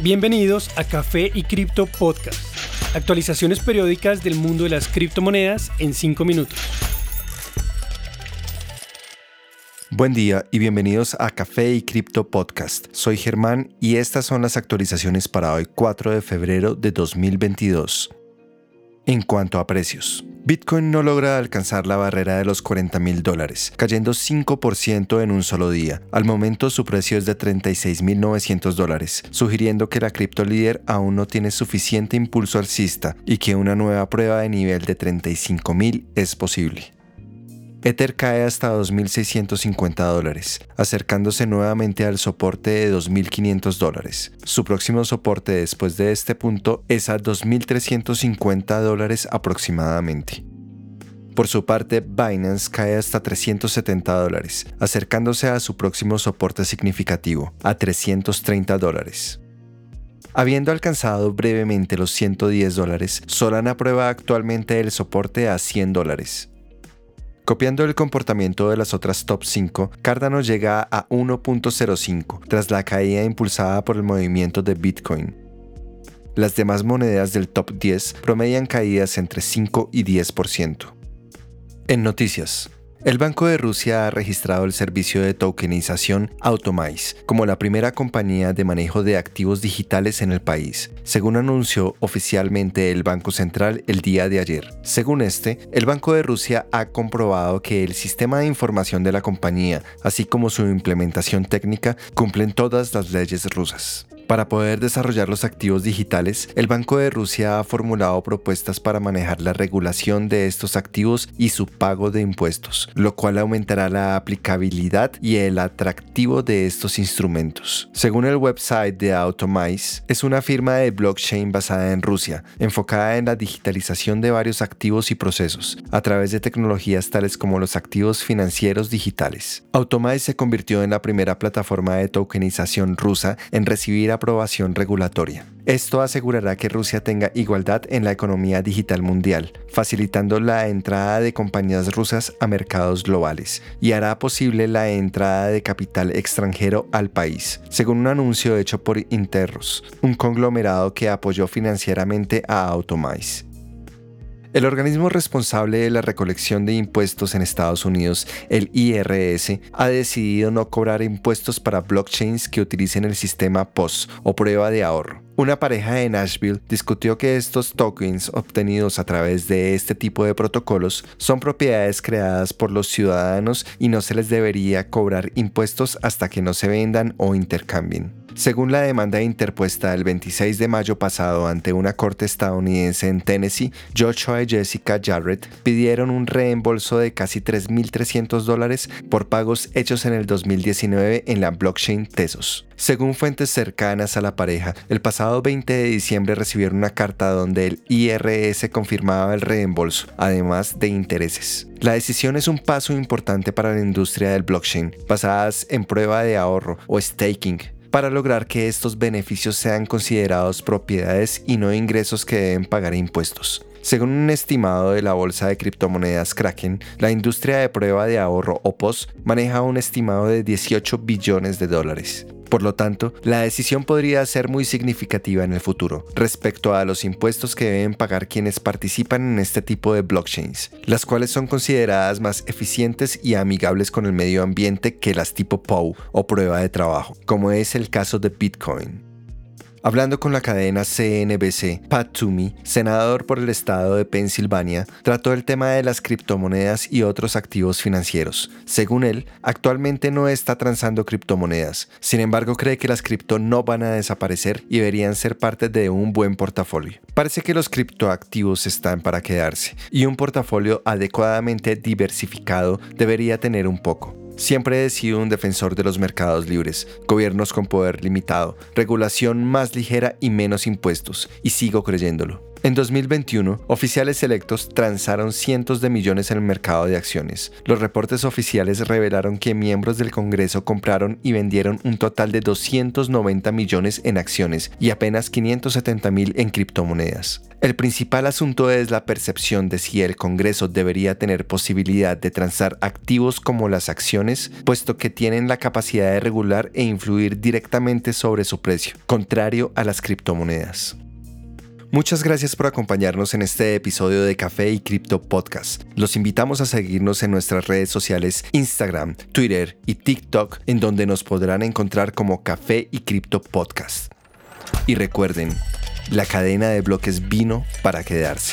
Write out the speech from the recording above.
Bienvenidos a Café y Cripto Podcast. Actualizaciones periódicas del mundo de las criptomonedas en 5 minutos. Buen día y bienvenidos a Café y Cripto Podcast. Soy Germán y estas son las actualizaciones para hoy 4 de febrero de 2022. En cuanto a precios, Bitcoin no logra alcanzar la barrera de los 40 mil dólares, cayendo 5% en un solo día. Al momento su precio es de 36.900 dólares, sugiriendo que la cripto líder aún no tiene suficiente impulso alcista y que una nueva prueba de nivel de 35.000 es posible. Ether cae hasta 2.650 dólares, acercándose nuevamente al soporte de 2.500 dólares. Su próximo soporte después de este punto es a 2.350 dólares aproximadamente. Por su parte, Binance cae hasta 370 dólares, acercándose a su próximo soporte significativo, a 330 dólares. Habiendo alcanzado brevemente los 110 dólares, Solana prueba actualmente el soporte a 100 dólares. Copiando el comportamiento de las otras top 5, Cardano llega a 1.05 tras la caída impulsada por el movimiento de Bitcoin. Las demás monedas del top 10 promedian caídas entre 5 y 10%. En noticias, el Banco de Rusia ha registrado el servicio de tokenización Automize como la primera compañía de manejo de activos digitales en el país, según anunció oficialmente el Banco Central el día de ayer. Según este, el Banco de Rusia ha comprobado que el sistema de información de la compañía, así como su implementación técnica, cumplen todas las leyes rusas. Para poder desarrollar los activos digitales, el Banco de Rusia ha formulado propuestas para manejar la regulación de estos activos y su pago de impuestos, lo cual aumentará la aplicabilidad y el atractivo de estos instrumentos. Según el website de Automize, es una firma de blockchain basada en Rusia, enfocada en la digitalización de varios activos y procesos, a través de tecnologías tales como los activos financieros digitales. Automize se convirtió en la primera plataforma de tokenización rusa en recibir aprobación regulatoria. Esto asegurará que Rusia tenga igualdad en la economía digital mundial, facilitando la entrada de compañías rusas a mercados globales y hará posible la entrada de capital extranjero al país, según un anuncio hecho por Interrus, un conglomerado que apoyó financieramente a Automize. El organismo responsable de la recolección de impuestos en Estados Unidos, el IRS, ha decidido no cobrar impuestos para blockchains que utilicen el sistema POS o prueba de ahorro. Una pareja de Nashville discutió que estos tokens obtenidos a través de este tipo de protocolos son propiedades creadas por los ciudadanos y no se les debería cobrar impuestos hasta que no se vendan o intercambien. Según la demanda interpuesta el 26 de mayo pasado ante una corte estadounidense en Tennessee, Joshua y Jessica Jarrett pidieron un reembolso de casi 3.300 dólares por pagos hechos en el 2019 en la blockchain Tesos. Según fuentes cercanas a la pareja, el pasado 20 de diciembre recibieron una carta donde el IRS confirmaba el reembolso, además de intereses. La decisión es un paso importante para la industria del blockchain, basadas en prueba de ahorro o staking, para lograr que estos beneficios sean considerados propiedades y no ingresos que deben pagar impuestos. Según un estimado de la bolsa de criptomonedas Kraken, la industria de prueba de ahorro o POS maneja un estimado de 18 billones de dólares. Por lo tanto, la decisión podría ser muy significativa en el futuro respecto a los impuestos que deben pagar quienes participan en este tipo de blockchains, las cuales son consideradas más eficientes y amigables con el medio ambiente que las tipo POW o prueba de trabajo, como es el caso de Bitcoin. Hablando con la cadena CNBC, Pat Toomey, senador por el estado de Pensilvania, trató el tema de las criptomonedas y otros activos financieros. Según él, actualmente no está transando criptomonedas. Sin embargo, cree que las cripto no van a desaparecer y deberían ser parte de un buen portafolio. Parece que los criptoactivos están para quedarse y un portafolio adecuadamente diversificado debería tener un poco. Siempre he sido un defensor de los mercados libres, gobiernos con poder limitado, regulación más ligera y menos impuestos, y sigo creyéndolo. En 2021, oficiales selectos transaron cientos de millones en el mercado de acciones. Los reportes oficiales revelaron que miembros del Congreso compraron y vendieron un total de 290 millones en acciones y apenas 570 mil en criptomonedas. El principal asunto es la percepción de si el Congreso debería tener posibilidad de transar activos como las acciones, puesto que tienen la capacidad de regular e influir directamente sobre su precio, contrario a las criptomonedas. Muchas gracias por acompañarnos en este episodio de Café y Cripto Podcast. Los invitamos a seguirnos en nuestras redes sociales Instagram, Twitter y TikTok, en donde nos podrán encontrar como Café y Cripto Podcast. Y recuerden, la cadena de bloques vino para quedarse.